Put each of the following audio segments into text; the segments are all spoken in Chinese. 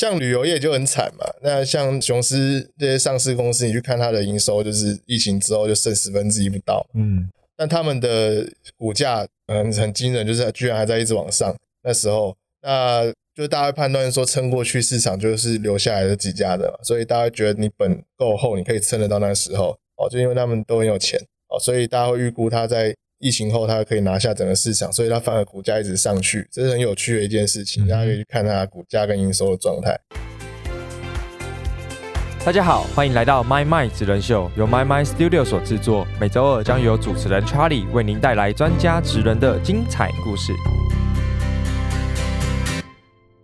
像旅游业就很惨嘛。那像雄狮这些上市公司，你去看它的营收，就是疫情之后就剩十分之一不到。嗯，但他们的股价嗯很惊人，就是居然还在一直往上。那时候，那就大家判断说撑过去市场就是留下来的几家的，所以大家觉得你本够厚，你可以撑得到那时候。哦，就因为他们都很有钱哦，所以大家会预估它在。疫情后，它可以拿下整个市场，所以它反而股价一直上去，这是很有趣的一件事情。大家可以去看它股价跟营收的状态。大家好，欢迎来到 My My 职人秀，由 My My Studio 所制作，每周二将由主持人 Charlie 为您带来专家职人的精彩故事。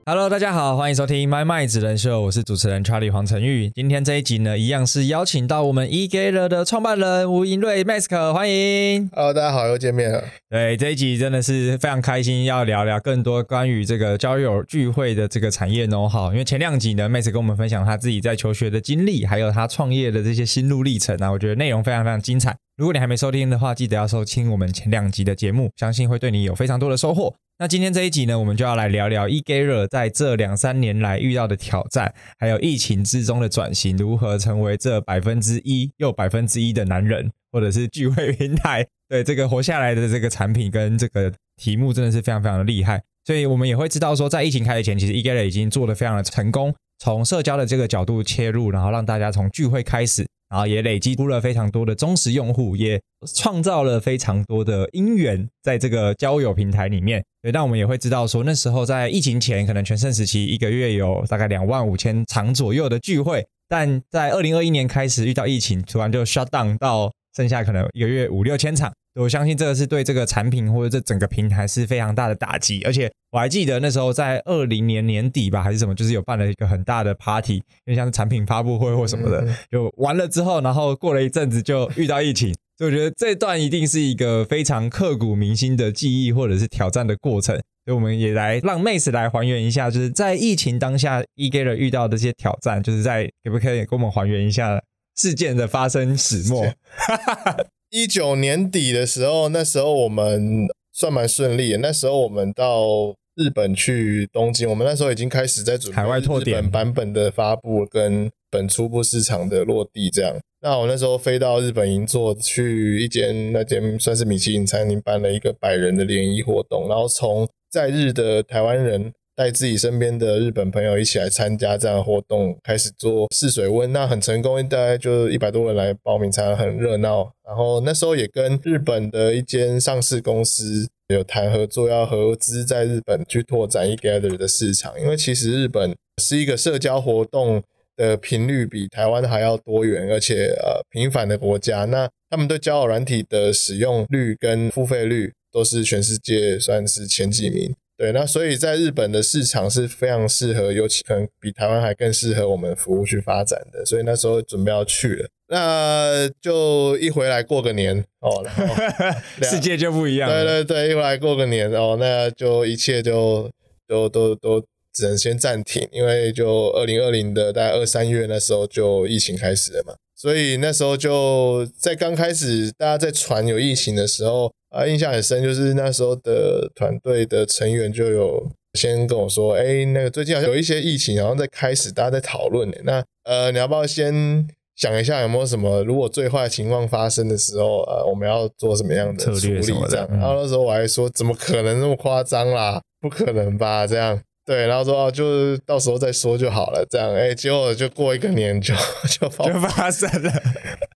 Hello，大家好，欢迎收听《My My 指人秀》，我是主持人 Charlie 黄晨玉。今天这一集呢，一样是邀请到我们 eGaler 的创办人吴银瑞 Mask，欢迎。Hello，大家好，又见面了。对，这一集真的是非常开心，要聊聊更多关于这个交友聚会的这个产业哦。哈，因为前两集呢，Mask 跟我们分享他自己在求学的经历，还有他创业的这些心路历程啊，我觉得内容非常非常精彩。如果你还没收听的话，记得要收听我们前两集的节目，相信会对你有非常多的收获。那今天这一集呢，我们就要来聊聊 eGaler 在这两三年来遇到的挑战，还有疫情之中的转型，如何成为这百分之一又百分之一的男人，或者是聚会平台，对这个活下来的这个产品跟这个题目，真的是非常非常的厉害。所以我们也会知道说，在疫情开始前，其实 eGaler 已经做的非常的成功，从社交的这个角度切入，然后让大家从聚会开始。然后也累积出了非常多的忠实用户，也创造了非常多的姻缘在这个交友平台里面。对，但我们也会知道说，那时候在疫情前，可能全盛时期一个月有大概两万五千场左右的聚会，但在二零二一年开始遇到疫情，突然就 shut down 到剩下可能一个月五六千场。我相信这个是对这个产品或者这整个平台是非常大的打击，而且我还记得那时候在二零年年底吧，还是什么，就是有办了一个很大的 party，因为像产品发布会或什么的，就完了之后，然后过了一阵子就遇到疫情，所以我觉得这段一定是一个非常刻骨铭心的记忆或者是挑战的过程，所以我们也来让妹子来还原一下，就是在疫情当下 e g a r 遇到的这些挑战，就是在可不可以给我们还原一下事件的发生始末？一九年底的时候，那时候我们算蛮顺利的。那时候我们到日本去东京，我们那时候已经开始在准备海外拓点版本的发布跟本初步市场的落地。这样，那我那时候飞到日本银座去一间那间算是米其林餐厅办了一个百人的联谊活动，然后从在日的台湾人。带自己身边的日本朋友一起来参加这样的活动，开始做试水温，那很成功，大概就一百多人来报名参加，很热闹。然后那时候也跟日本的一间上市公司有谈合作，要合资在日本去拓展 eGather 的市场。因为其实日本是一个社交活动的频率比台湾还要多元，而且呃频繁的国家。那他们对交友软体的使用率跟付费率都是全世界算是前几名。对，那所以在日本的市场是非常适合，尤其可能比台湾还更适合我们服务去发展的，所以那时候准备要去了，那就一回来过个年哦，然后 世界就不一样。对对对，一回来过个年哦，那就一切就都都都只能先暂停，因为就二零二零的大概二三月那时候就疫情开始了嘛，所以那时候就在刚开始大家在传有疫情的时候。啊，印象很深，就是那时候的团队的成员就有先跟我说，哎，那个最近好像有一些疫情，然后在开始大家在讨论那呃，你要不要先想一下有没有什么，如果最坏情况发生的时候，呃，我们要做什么样的处理这样？然后那时候我还说，怎么可能那么夸张啦？不可能吧？这样对，然后说哦，就是到时候再说就好了，这样哎，结果就过一个年就就就发生了，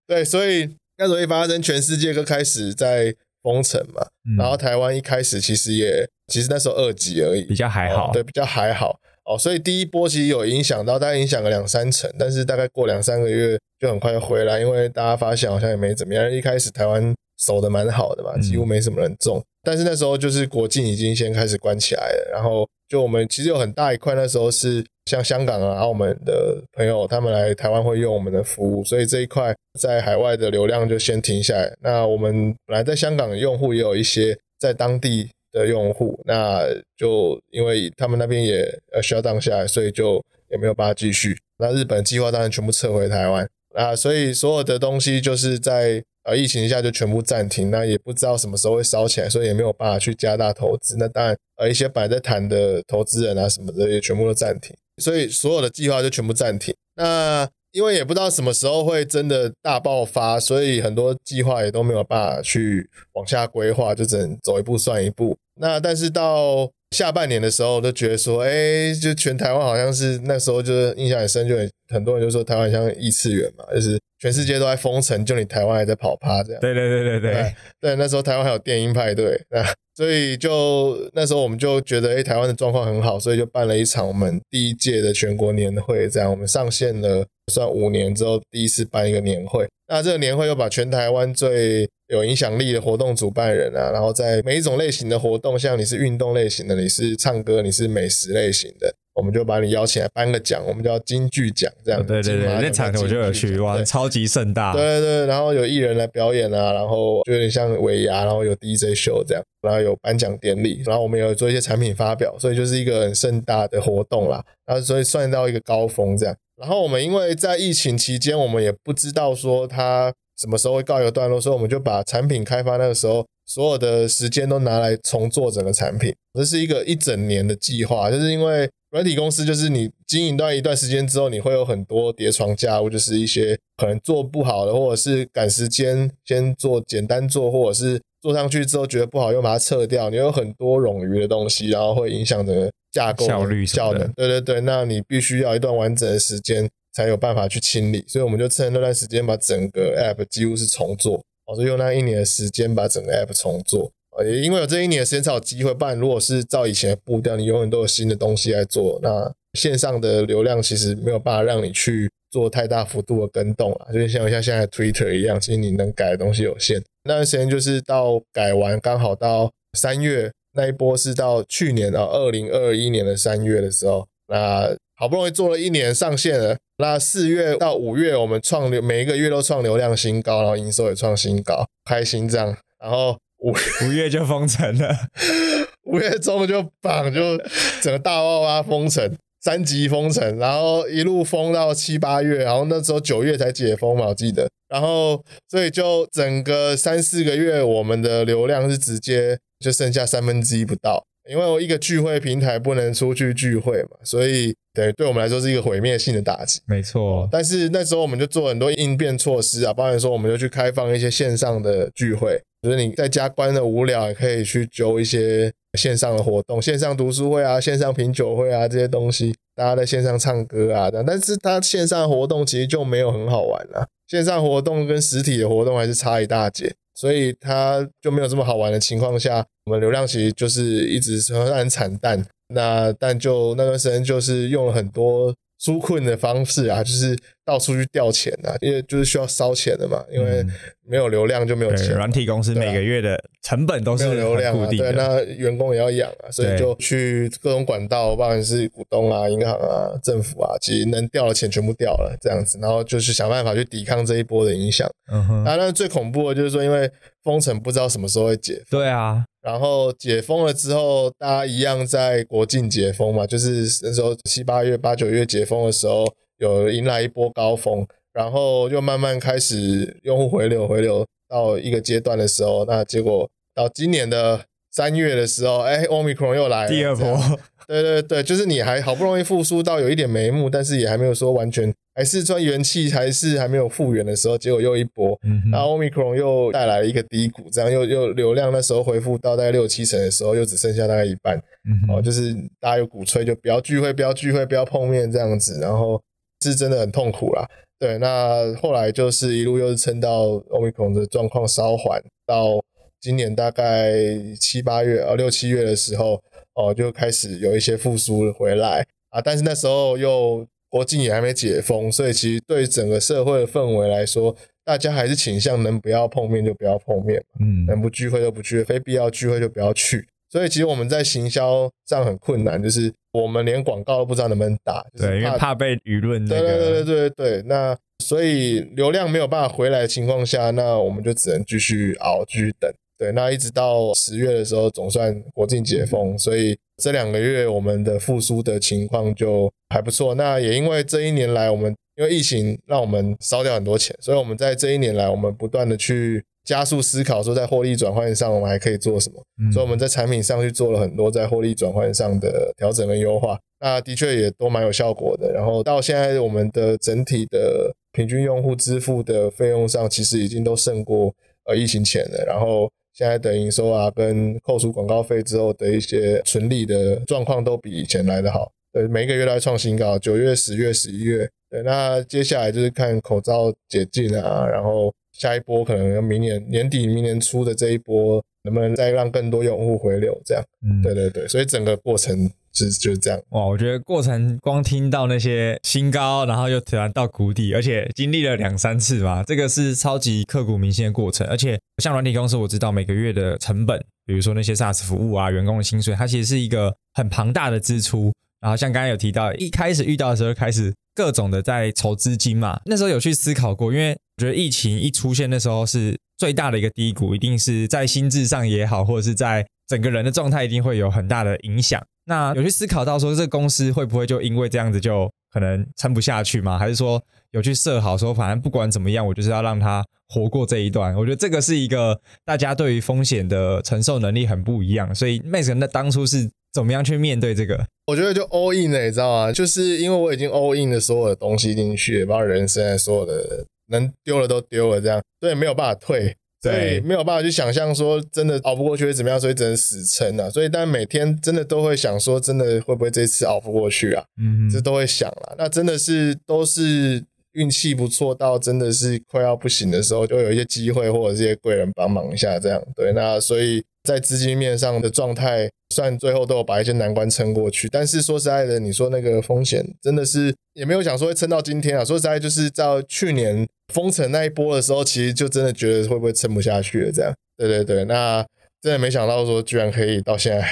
对，所以那时候一发生，全世界都开始在。封城嘛，然后台湾一开始其实也，其实那时候二级而已，比较还好，对，比较还好哦。所以第一波其实有影响到，大概影响个两三成，但是大概过两三个月就很快回来，因为大家发现好像也没怎么样。一开始台湾守的蛮好的嘛，几乎没什么人中，但是那时候就是国境已经先开始关起来了，然后就我们其实有很大一块那时候是。像香港啊、澳门的朋友，他们来台湾会用我们的服务，所以这一块在海外的流量就先停下来。那我们本来在香港的用户也有一些在当地的用户，那就因为他们那边也呃需要降下来，所以就也没有办法继续。那日本计划当然全部撤回台湾啊，所以所有的东西就是在。呃疫情一下就全部暂停，那也不知道什么时候会烧起来，所以也没有办法去加大投资。那当然，呃一些摆在谈的投资人啊什么的也全部都暂停，所以所有的计划就全部暂停。那因为也不知道什么时候会真的大爆发，所以很多计划也都没有办法去往下规划，就只能走一步算一步。那但是到下半年的时候，都觉得说，哎，就全台湾好像是那时候就是印象很深，就很很多人就说台湾像异次元嘛，就是全世界都在封城，就你台湾还在跑趴这样。对对对对对，对，那时候台湾还有电音派对，那所以就那时候我们就觉得，哎，台湾的状况很好，所以就办了一场我们第一届的全国年会，这样我们上线了。算五年之后第一次办一个年会，那这个年会又把全台湾最有影响力的活动主办人啊，然后在每一种类型的活动，像你是运动类型的，你是唱歌，你是美食类型的，我们就把你邀请来颁个奖，我们叫金句奖这样。对对对，那场我就有去，哇，超级盛大。对对对，然后有艺人来表演啊，然后就有点像尾牙，然后有 DJ show 这样，然后有颁奖典礼，然后我们有做一些产品发表，所以就是一个很盛大的活动啦。然后所以算到一个高峰这样。然后我们因为在疫情期间，我们也不知道说它什么时候会告一个段落，所以我们就把产品开发那个时候所有的时间都拿来重做整个产品。这是一个一整年的计划，就是因为软体公司就是你经营到一段时间之后，你会有很多叠床架屋，就是一些可能做不好的，或者是赶时间先做简单做，或者是做上去之后觉得不好又把它撤掉，你有很多冗余的东西，然后会影响整个。架构效率效能，对对对，那你必须要一段完整的时间才有办法去清理，所以我们就趁那段时间把整个 app 几乎是重做，我是用那一年的时间把整个 app 重做，也因为有这一年的时间才有机会，办如果是照以前的步调，你永远都有新的东西来做，那线上的流量其实没有办法让你去做太大幅度的跟动啊，就像像现在 Twitter 一样，其实你能改的东西有限，那段时间就是到改完刚好到三月。那一波是到去年啊，二零二一年的三月的时候，那好不容易做了一年上线了。那四月到五月，我们创流每一个月都创流量新高，然后营收也创新高，开心这样。然后五五月就封城了，五月中就绑就整个大爆发封城，三级封城，然后一路封到七八月，然后那时候九月才解封嘛，我记得。然后所以就整个三四个月，我们的流量是直接。就剩下三分之一不到，因为我一个聚会平台不能出去聚会嘛，所以等于对我们来说是一个毁灭性的打击。没错，但是那时候我们就做很多应变措施啊，包含说我们就去开放一些线上的聚会，就是你在家关的无聊，也可以去揪一些线上的活动，线上读书会啊，线上品酒会啊这些东西，大家在线上唱歌啊，但是它线上活动其实就没有很好玩了，线上活动跟实体的活动还是差一大截。所以它就没有这么好玩的情况下，我们流量其实就是一直是很惨淡。那但就那段时间就是用了很多。纾困的方式啊，就是到处去调钱啊，因为就是需要烧钱的嘛，因为没有流量就没有钱。软体公司每个月的成本都是没有流量对，那员工也要养啊，所以就去各种管道，不管是股东啊、银行啊、政府啊，其实能调的钱全部调了，这样子，然后就是想办法去抵抗这一波的影响。嗯哼，啊，那最恐怖的就是说，因为封城不知道什么时候会解。对啊。然后解封了之后，大家一样在国境解封嘛，就是那时候七八月、八九月解封的时候，有迎来一波高峰，然后又慢慢开始用户回流，回流到一个阶段的时候，那结果到今年的三月的时候，哎，omicron 又来了，第二波。对对对，就是你还好不容易复苏到有一点眉目，但是也还没有说完全，还是说元气还是还没有复原的时候，结果又一波，然后 omicron 又带来了一个低谷，这样又又流量那时候恢复到大概六七成的时候，又只剩下大概一半，嗯哦，就是大家有鼓吹就不要聚会，不要聚会，不要碰面这样子，然后是真的很痛苦啦。对，那后来就是一路又是撑到 omicron 的状况稍缓，到今年大概七八月啊六七月的时候。哦，就开始有一些复苏回来啊，但是那时候又国境也还没解封，所以其实对整个社会的氛围来说，大家还是倾向能不要碰面就不要碰面，嗯，能不聚会就不聚会，非必要聚会就不要去。所以其实我们在行销上很困难，就是我们连广告都不知道能不能打，对，因为怕被舆论那个，对对对对对。那所以流量没有办法回来的情况下，那我们就只能继续熬，继续等。对，那一直到十月的时候，总算国境解封，所以这两个月我们的复苏的情况就还不错。那也因为这一年来，我们因为疫情让我们烧掉很多钱，所以我们在这一年来，我们不断的去加速思考，说在获利转换上我们还可以做什么。所以我们在产品上去做了很多在获利转换上的调整跟优化，那的确也都蛮有效果的。然后到现在，我们的整体的平均用户支付的费用上，其实已经都胜过呃疫情前的。然后现在的营收啊，跟扣除广告费之后的一些纯利的状况，都比以前来的好。对，每一个月都在创新高，九月、十月、十一月。对，那接下来就是看口罩解禁啊，然后下一波可能要明年年底、明年初的这一波，能不能再让更多用户回流？这样，嗯，对对对，所以整个过程是就是这样。哇，我觉得过程光听到那些新高，然后又突然到谷底，而且经历了两三次吧，这个是超级刻骨铭心的过程。而且像软体公司，我知道每个月的成本，比如说那些 SaaS 服务啊、员工的薪水，它其实是一个很庞大的支出。然后像刚才有提到，一开始遇到的时候开始各种的在筹资金嘛，那时候有去思考过，因为我觉得疫情一出现，那时候是最大的一个低谷，一定是在心智上也好，或者是在整个人的状态一定会有很大的影响。那有去思考到说，这个公司会不会就因为这样子就可能撑不下去吗？还是说有去设好说，反正不管怎么样，我就是要让他活过这一段？我觉得这个是一个大家对于风险的承受能力很不一样，所以 Max 那当初是。怎么样去面对这个？我觉得就 all in 了，你知道吗？就是因为我已经 all in 的所有的东西进去，把人生所有的能丢了都丢了，这样，所以没有办法退，所以没有办法去想象说真的熬不过去会怎么样，所以只能死撑啊。所以但每天真的都会想说，真的会不会这次熬不过去啊？嗯，这都会想了。那真的是都是运气不错，到真的是快要不行的时候，就有一些机会或者这些贵人帮忙一下，这样对。那所以。在资金面上的状态，算最后都有把一些难关撑过去。但是说实在的，你说那个风险真的是也没有想说会撑到今天啊。说实在，就是在去年封城那一波的时候，其实就真的觉得会不会撑不下去了。这样，对对对，那真的没想到说居然可以到现在。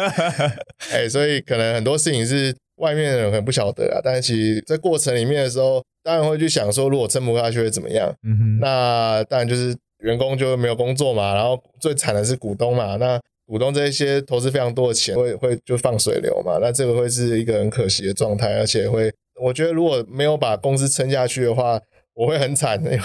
哎，所以可能很多事情是外面的人很不晓得啊。但是其实在过程里面的时候，当然会去想说，如果撑不下去会怎么样？嗯哼，那当然就是。员工就没有工作嘛，然后最惨的是股东嘛，那股东这一些投资非常多的钱会会就放水流嘛，那这个会是一个很可惜的状态，而且会我觉得如果没有把公司撑下去的话，我会很惨，因为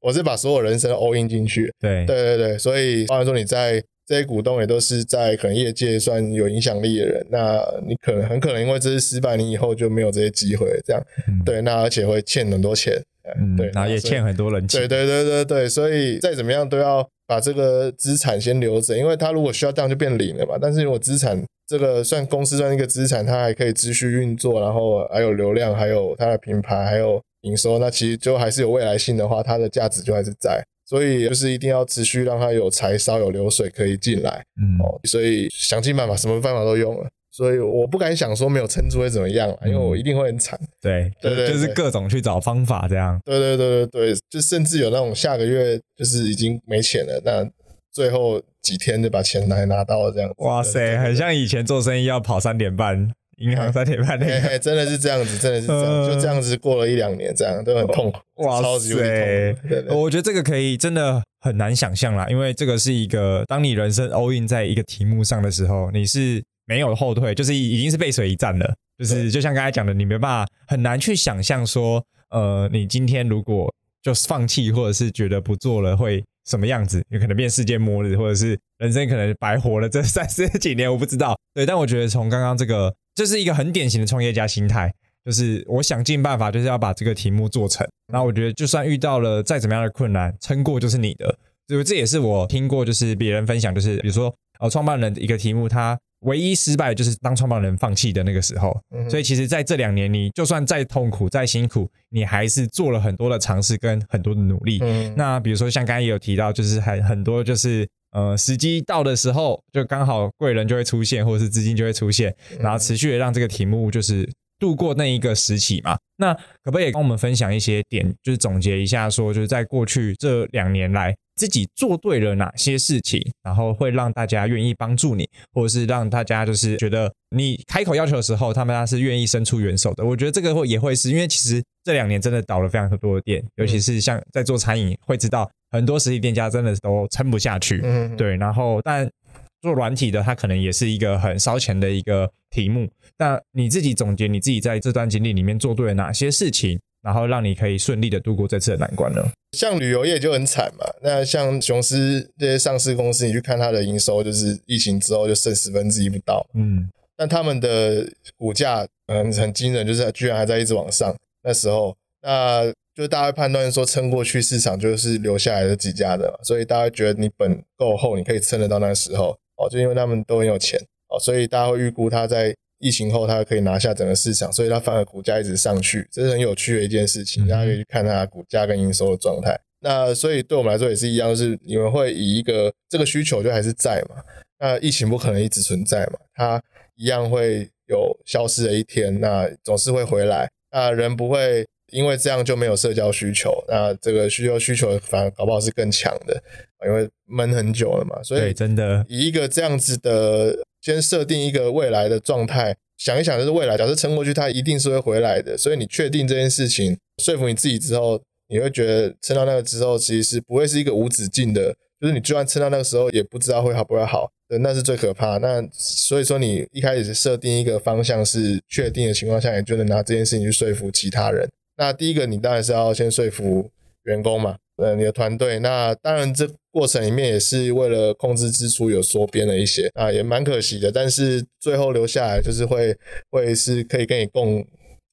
我是把所有人生 all in 进去，对对对对，所以当然说你在这些股东也都是在可能业界算有影响力的人，那你可能很可能因为这次失败，你以后就没有这些机会，这样对，那而且会欠很多钱。嗯，对，然后也欠很多人钱，对对对对对，所以再怎么样都要把这个资产先留着，因为他如果需要这样就变零了嘛。但是如果资产这个算公司算一个资产，它还可以持续运作，然后还有流量，还有它的品牌，还有营收，那其实就还是有未来性的话，它的价值就还是在。所以就是一定要持续让它有财烧有流水可以进来，嗯哦，所以想尽办法，什么办法都用了。所以我不敢想说没有撑住会怎么样，因为我一定会很惨。对对对，就是各种去找方法这样。对对对对对，就甚至有那种下个月就是已经没钱了，那最后几天就把钱来拿到了这样。哇塞，很像以前做生意要跑三点半，银行三点半那个，真的是这样子，真的是这样，就这样子过了一两年，这样都很痛苦。哇超级对，我觉得这个可以真的很难想象啦，因为这个是一个当你人生 all in 在一个题目上的时候，你是。没有后退，就是已经是背水一战了。就是就像刚才讲的，你没办法很难去想象说，呃，你今天如果就是放弃，或者是觉得不做了会什么样子？有可能变世界末日，或者是人生可能白活了这三十几年，我不知道。对，但我觉得从刚刚这个，这是一个很典型的创业家心态，就是我想尽办法，就是要把这个题目做成。然后我觉得，就算遇到了再怎么样的困难，撑过就是你的。就这也是我听过，就是别人分享，就是比如说，呃，创办人一个题目，他。唯一失败就是当创办人放弃的那个时候，所以其实在这两年，你就算再痛苦、再辛苦，你还是做了很多的尝试跟很多的努力。那比如说像刚才也有提到，就是很很多就是呃时机到的时候，就刚好贵人就会出现，或者是资金就会出现，然后持续的让这个题目就是度过那一个时期嘛。那可不可以跟我们分享一些点，就是总结一下，说就是在过去这两年来。自己做对了哪些事情，然后会让大家愿意帮助你，或者是让大家就是觉得你开口要求的时候，他们是愿意伸出援手的。我觉得这个会也会是因为其实这两年真的倒了非常多的店，尤其是像在做餐饮，会知道很多实体店家真的都撑不下去。嗯，对。然后，但做软体的，它可能也是一个很烧钱的一个题目。那你自己总结你自己在这段经历里面做对了哪些事情？然后让你可以顺利的度过这次的难关呢？像旅游业就很惨嘛，那像雄狮这些上市公司，你去看它的营收，就是疫情之后就剩十分之一不到，嗯，但他们的股价嗯很惊人，就是居然还在一直往上。那时候，那就大家会判断说撑过去市场就是留下来的几家的嘛，所以大家觉得你本够厚，你可以撑得到那时候哦，就因为他们都很有钱哦，所以大家会预估它在疫情后它可以拿下整个市场，所以它反而股价一直上去，这是很有趣的一件事情，大家可以去看它股价跟营收的状态。那所以对我们来说也是一样，就是你们会以一个这个需求就还是在嘛，那疫情不可能一直存在嘛，它一样会有消失的一天，那总是会回来，那人不会。因为这样就没有社交需求，那这个需求需求反而搞不好是更强的，因为闷很久了嘛。所以真的以一个这样子的，先设定一个未来的状态，想一想就是未来，假设撑过去，它一定是会回来的。所以你确定这件事情，说服你自己之后，你会觉得撑到那个之后，其实是不会是一个无止境的，就是你就算撑到那个时候，也不知道会好不会好，那是最可怕。那所以说你一开始设定一个方向是确定的情况下，你就能拿这件事情去说服其他人。那第一个，你当然是要先说服员工嘛，呃，你的团队。那当然，这过程里面也是为了控制支出有缩编了一些啊，也蛮可惜的。但是最后留下来就是会会是可以跟你共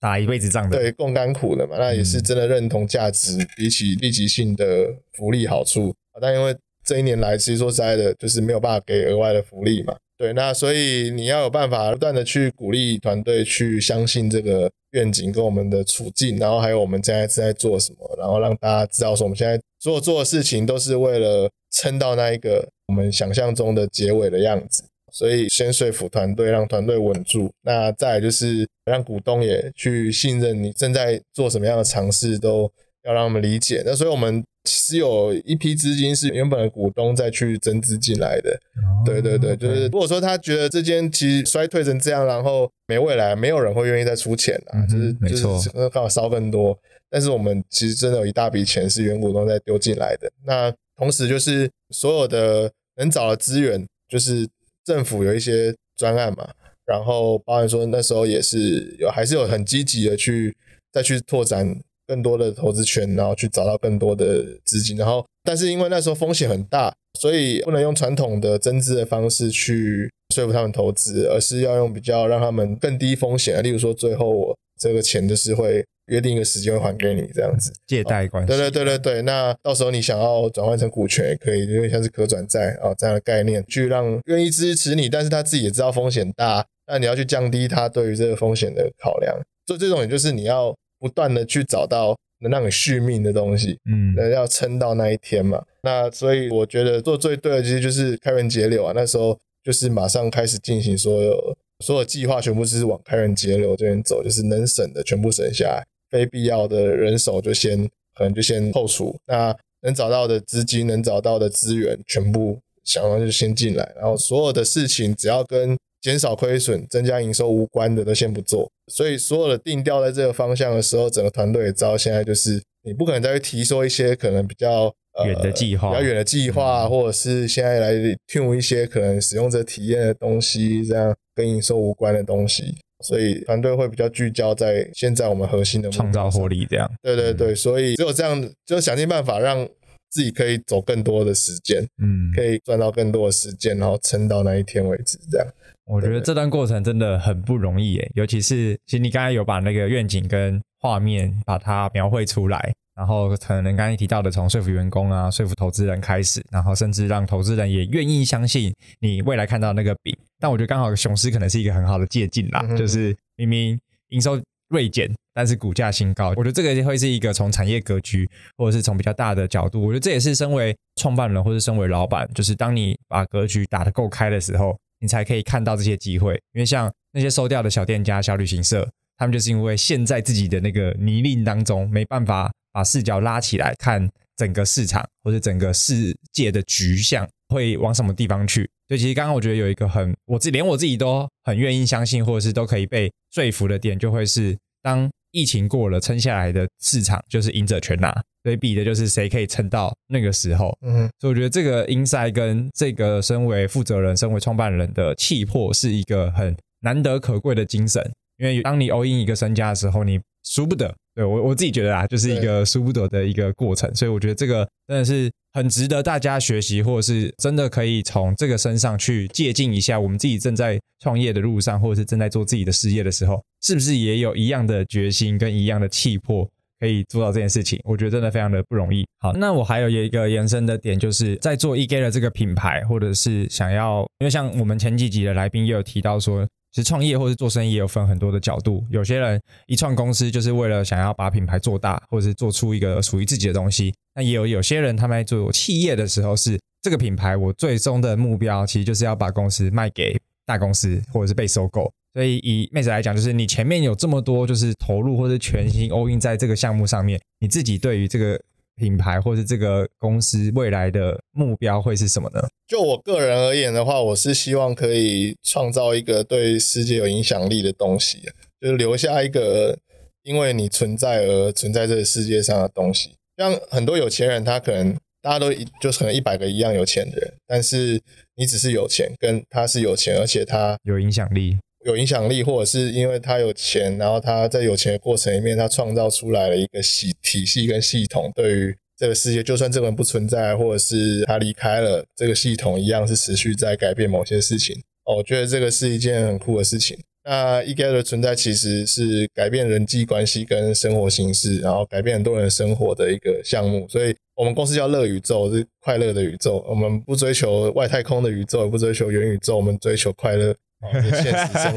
打一辈子仗的，对，共甘苦的嘛。那也是真的认同价值，比起立即性的福利好处但因为这一年来，其实说实在的，就是没有办法给额外的福利嘛。对，那所以你要有办法不断的去鼓励团队去相信这个愿景跟我们的处境，然后还有我们现在正在做什么，然后让大家知道说我们现在所做的事情都是为了撑到那一个我们想象中的结尾的样子。所以先说服团队，让团队稳住，那再就是让股东也去信任你正在做什么样的尝试，都要让他们理解。那所以我们。其实有一批资金是原本的股东再去增资进来的，对对对，就是如果说他觉得这间其实衰退成这样，然后没未来，没有人会愿意再出钱啊，就是就是刚好烧更多。但是我们其实真的有一大笔钱是原股东在丢进来的。那同时就是所有的能找的资源，就是政府有一些专案嘛，然后包含说那时候也是有还是有很积极的去再去拓展。更多的投资权，然后去找到更多的资金，然后但是因为那时候风险很大，所以不能用传统的增资的方式去说服他们投资，而是要用比较让他们更低风险，例如说最后我这个钱就是会约定一个时间会还给你这样子，借贷关系。对对对对对，那到时候你想要转换成股权也可以，因为像是可转债啊这样的概念，去让愿意支持你，但是他自己也知道风险大，那你要去降低他对于这个风险的考量，所以这种也就是你要。不断的去找到能让你续命的东西，嗯，要撑到那一天嘛。那所以我觉得做最对的其实就是开源节流啊。那时候就是马上开始进行所有所有计划，全部是往开源节流这边走，就是能省的全部省下来，非必要的人手就先可能就先扣除。那能找到的资金、能找到的资源，全部想要就先进来。然后所有的事情只要跟减少亏损、增加营收无关的都先不做，所以所有的定调在这个方向的时候，整个团队也知道现在就是你不可能再去提说一些可能比较远的计划、比较远的计划，或者是现在来 tune 一些可能使用者体验的东西，这样跟营收无关的东西，所以团队会比较聚焦在现在我们核心的创造获利这样。对对对，所以只有这样，就想尽办法让自己可以走更多的时间，嗯，可以赚到更多的时间，然后撑到那一天为止，这样。我觉得这段过程真的很不容易诶，尤其是其实你刚才有把那个愿景跟画面把它描绘出来，然后可能刚才提到的从说服员工啊、说服投资人开始，然后甚至让投资人也愿意相信你未来看到那个饼。但我觉得刚好雄狮可能是一个很好的借鉴啦，就是明明营收锐减，但是股价新高。我觉得这个会是一个从产业格局，或者是从比较大的角度，我觉得这也是身为创办人或者身为老板，就是当你把格局打得够开的时候。你才可以看到这些机会，因为像那些收掉的小店家、小旅行社，他们就是因为陷在自己的那个泥泞当中，没办法把视角拉起来看整个市场或者整个世界的局向会往什么地方去。所以其实刚刚我觉得有一个很，我自连我自己都很愿意相信，或者是都可以被说服的点，就会是当。疫情过了，撑下来的市场就是赢者全拿，所以比的就是谁可以撑到那个时候。嗯，所以我觉得这个 inside 跟这个身为负责人、身为创办人的气魄，是一个很难得可贵的精神。因为当你 all in 一个身家的时候，你输不得。对我我自己觉得啊，就是一个输不得的一个过程，所以我觉得这个真的是很值得大家学习，或者是真的可以从这个身上去借鉴一下。我们自己正在创业的路上，或者是正在做自己的事业的时候，是不是也有一样的决心跟一样的气魄，可以做到这件事情？我觉得真的非常的不容易。好，那我还有一个延伸的点，就是在做 e g a 的这个品牌，或者是想要，因为像我们前几集的来宾也有提到说。其实创业或是做生意也有分很多的角度，有些人一创公司就是为了想要把品牌做大，或者是做出一个属于自己的东西。那也有有些人他们在做企业的时候，是这个品牌我最终的目标其实就是要把公司卖给大公司，或者是被收购。所以以妹子来讲，就是你前面有这么多就是投入或者全心 all in 在这个项目上面，你自己对于这个。品牌或者这个公司未来的目标会是什么呢？就我个人而言的话，我是希望可以创造一个对世界有影响力的东西，就是留下一个因为你存在而存在这个世界上的东西。像很多有钱人，他可能大家都一就是可能一百个一样有钱的人，但是你只是有钱，跟他是有钱，而且他有影响力。有影响力，或者是因为他有钱，然后他在有钱的过程里面，他创造出来了一个系体系跟系统，对于这个世界，就算这个人不存在，或者是他离开了，这个系统一样是持续在改变某些事情。我觉得这个是一件很酷的事情。那 e g a 的存在其实是改变人际关系跟生活形式，然后改变很多人生活的一个项目。所以我们公司叫乐宇宙，是快乐的宇宙。我们不追求外太空的宇宙，也不追求元宇宙，我们追求快乐。现实生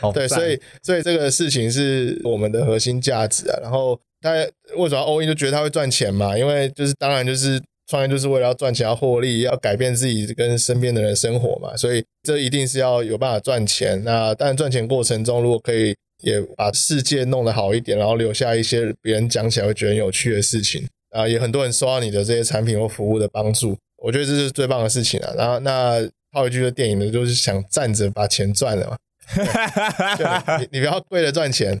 活，对，所以所以这个事情是我们的核心价值啊。然后他为什么欧 n 就觉得他会赚钱嘛？因为就是当然就是创业就是为了要赚钱、要获利、要改变自己跟身边的人生活嘛。所以这一定是要有办法赚钱。那但赚钱过程中，如果可以也把世界弄得好一点，然后留下一些别人讲起来会觉得很有趣的事情啊，也很多人收到你的这些产品或服务的帮助，我觉得这是最棒的事情啊。然后那。套一句的电影呢，就是想站着把钱赚了嘛。你你不要跪着赚钱，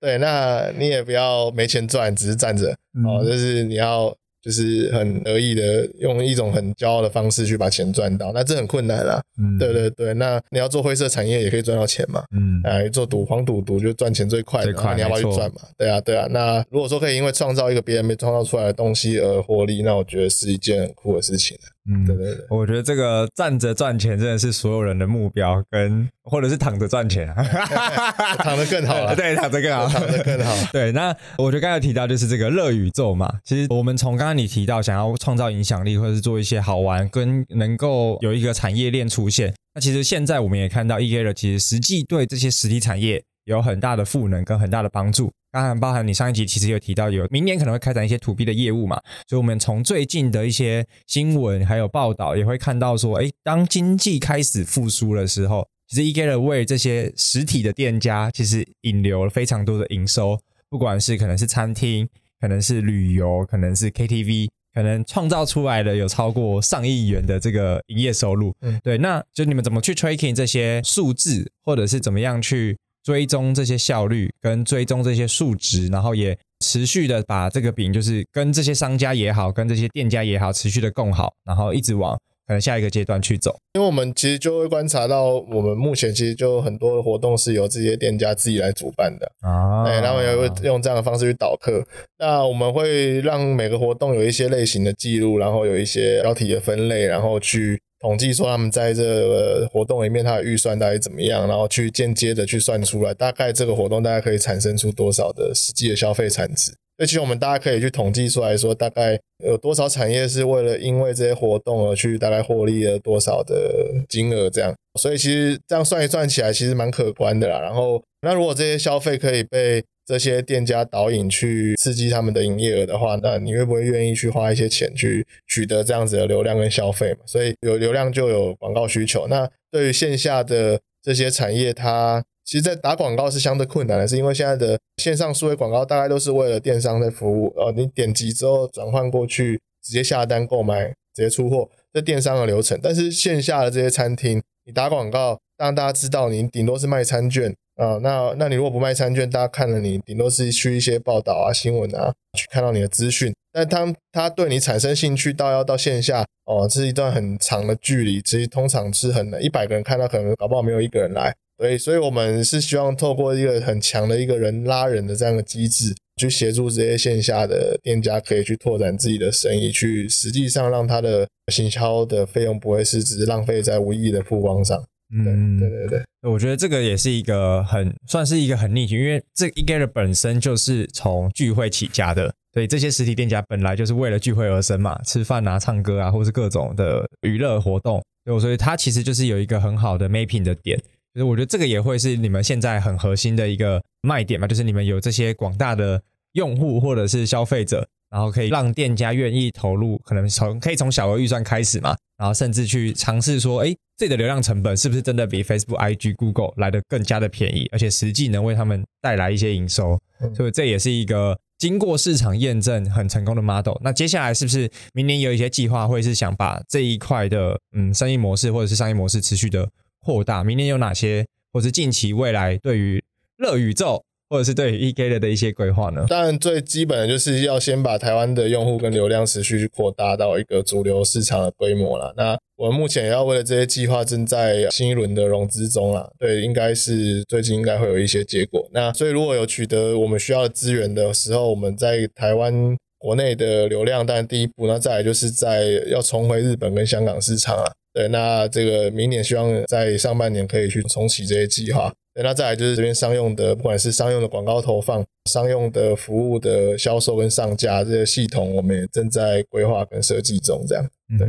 对，那你也不要没钱赚，只是站着哦，就是你要。就是很得意的用一种很骄傲的方式去把钱赚到，那这很困难啦。嗯，对对对，那你要做灰色产业也可以赚到钱嘛。嗯，哎，做赌黄赌毒就赚钱最快的，你要不要去赚嘛？对啊，对啊。那如果说可以因为创造一个别人没创造出来的东西而获利，那我觉得是一件很酷的事情。嗯，对对对，我觉得这个站着赚钱真的是所有人的目标，跟或者是躺着赚钱，躺着更好了。对，躺着 更好，躺着更好。对，那我觉得刚才提到就是这个乐宇宙嘛，其实我们从刚刚。你提到想要创造影响力，或者是做一些好玩，跟能够有一个产业链出现。那其实现在我们也看到 E A 的，其实实际对这些实体产业有很大的赋能跟很大的帮助。当然包含你上一集其实有提到，有明年可能会开展一些 To B 的业务嘛。所以，我们从最近的一些新闻还有报道，也会看到说，哎，当经济开始复苏的时候，其实 E 的为这些实体的店家，其实引流了非常多的营收，不管是可能是餐厅。可能是旅游，可能是 KTV，可能创造出来的有超过上亿元的这个营业收入。嗯，对，那就你们怎么去 tracking 这些数字，或者是怎么样去追踪这些效率，跟追踪这些数值，然后也持续的把这个饼，就是跟这些商家也好，跟这些店家也好，持续的供好，然后一直往。可能下一个阶段去走，因为我们其实就会观察到，我们目前其实就很多的活动是由这些店家自己来主办的啊，对，他们也会用这样的方式去导客。那我们会让每个活动有一些类型的记录，然后有一些标题的分类，然后去统计说他们在这个活动里面他的预算大概怎么样，然后去间接的去算出来，大概这个活动大概可以产生出多少的实际的消费产值。那其实我们大家可以去统计出来说，大概有多少产业是为了因为这些活动而去大概获利了多少的金额这样。所以其实这样算一算起来，其实蛮可观的啦。然后，那如果这些消费可以被这些店家导引去刺激他们的营业额的话，那你会不会愿意去花一些钱去取得这样子的流量跟消费嘛？所以有流量就有广告需求。那对于线下的这些产业，它其实，在打广告是相对困难的，是因为现在的线上数位广告大概都是为了电商在服务。呃，你点击之后转换过去，直接下单购买，直接出货，这电商的流程。但是线下的这些餐厅，你打广告，让大家知道你顶多是卖餐券啊。那那你如果不卖餐券，大家看了你顶多是去一些报道啊、新闻啊，去看到你的资讯。但他他对你产生兴趣到要到线下哦，这是一段很长的距离。其实通常是很难，一百个人看到可能搞不好没有一个人来。对，所以我们是希望透过一个很强的一个人拉人的这样的机制，去协助这些线下的店家可以去拓展自己的生意，去实际上让他的行销的费用不会是只是浪费在无意义的曝光上。嗯，对对对，我觉得这个也是一个很算是一个很逆境，因为这 e g a t 本身就是从聚会起家的，所以这些实体店家本来就是为了聚会而生嘛，吃饭啊、唱歌啊，或是各种的娱乐活动，对所以它其实就是有一个很好的 mapping 的点。就是我觉得这个也会是你们现在很核心的一个卖点嘛，就是你们有这些广大的用户或者是消费者，然后可以让店家愿意投入，可能从可以从小额预算开始嘛，然后甚至去尝试说，哎，这的流量成本是不是真的比 Facebook、IG、Google 来的更加的便宜，而且实际能为他们带来一些营收，所以这也是一个经过市场验证很成功的 model。那接下来是不是明年有一些计划，会是想把这一块的嗯商业模式或者是商业模式持续的？扩大，明年有哪些，或是近期未来对于乐宇宙，或者是对于 E K 的的一些规划呢？当然，最基本的就是要先把台湾的用户跟流量持续去扩大到一个主流市场的规模了。那我们目前也要为了这些计划，正在新一轮的融资中了。对，应该是最近应该会有一些结果。那所以如果有取得我们需要的资源的时候，我们在台湾国内的流量，当然第一步，那再来就是在要重回日本跟香港市场啊。对，那这个明年希望在上半年可以去重启这些计划。对，那再来就是这边商用的，不管是商用的广告投放、商用的服务的销售跟上架这些系统，我们也正在规划跟设计中。这样，对，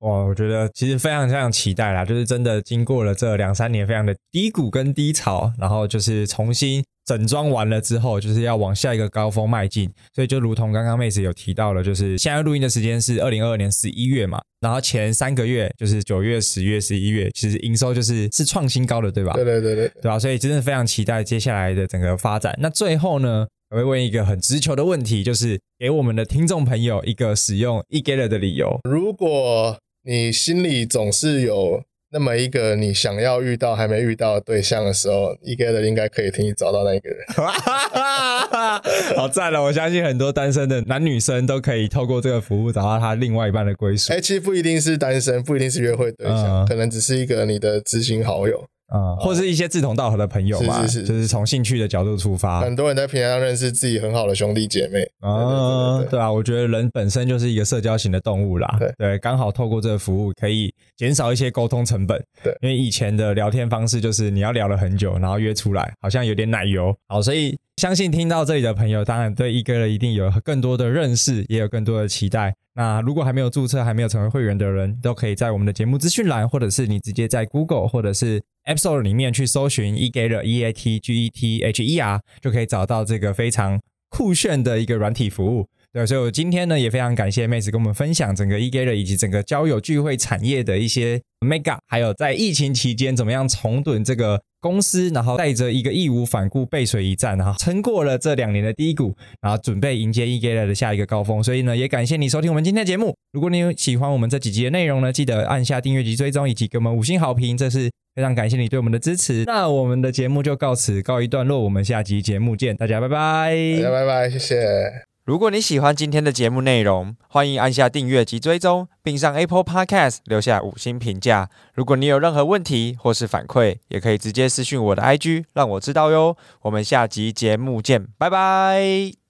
哇，我觉得其实非常非常期待啦，就是真的经过了这两三年非常的低谷跟低潮，然后就是重新。整装完了之后，就是要往下一个高峰迈进，所以就如同刚刚妹子有提到了，就是现在录音的时间是二零二二年十一月嘛，然后前三个月就是九月、十月、十一月，其实营收就是是创新高的，对吧？对对对对，对吧？所以真的非常期待接下来的整个发展。那最后呢，我会问一个很直球的问题，就是给我们的听众朋友一个使用 e g a t 的理由。如果你心里总是有。那么一个你想要遇到还没遇到的对象的时候，E G 的应该可以替你找到那一个人。好赞了！我相信很多单身的男女生都可以透过这个服务找到他另外一半的归属。哎，其实不一定是单身，不一定是约会对象，可能只是一个你的知心好友。啊，或是一些志同道合的朋友嘛，是是是，就是从兴趣的角度出发。很多人在平台上认识自己很好的兄弟姐妹啊，对啊，我觉得人本身就是一个社交型的动物啦。对，刚好透过这个服务，可以减少一些沟通成本。对，因为以前的聊天方式就是你要聊了很久，然后约出来，好像有点奶油。好，所以相信听到这里的朋友，当然对一哥的一定有更多的认识，也有更多的期待。那如果还没有注册、还没有成为会员的人，都可以在我们的节目资讯栏，或者是你直接在 Google 或者是 App Store 里面去搜寻 eager E A T G E T H E R，就可以找到这个非常酷炫的一个软体服务。对，所以我今天呢也非常感谢妹子跟我们分享整个 eager 以及整个交友聚会产业的一些 Mega，还有在疫情期间怎么样重趸这个。公司，然后带着一个义无反顾背水一战，然后撑过了这两年的低谷，然后准备迎接 e g a 的下一个高峰。所以呢，也感谢你收听我们今天的节目。如果你有喜欢我们这几集的内容呢，记得按下订阅及追踪，以及给我们五星好评，这是非常感谢你对我们的支持。那我们的节目就告此告一段落，我们下集节目见，大家拜拜，大家拜拜，谢谢。如果你喜欢今天的节目内容，欢迎按下订阅及追踪，并上 Apple Podcast 留下五星评价。如果你有任何问题或是反馈，也可以直接私讯我的 IG，让我知道哟。我们下集节目见，拜拜。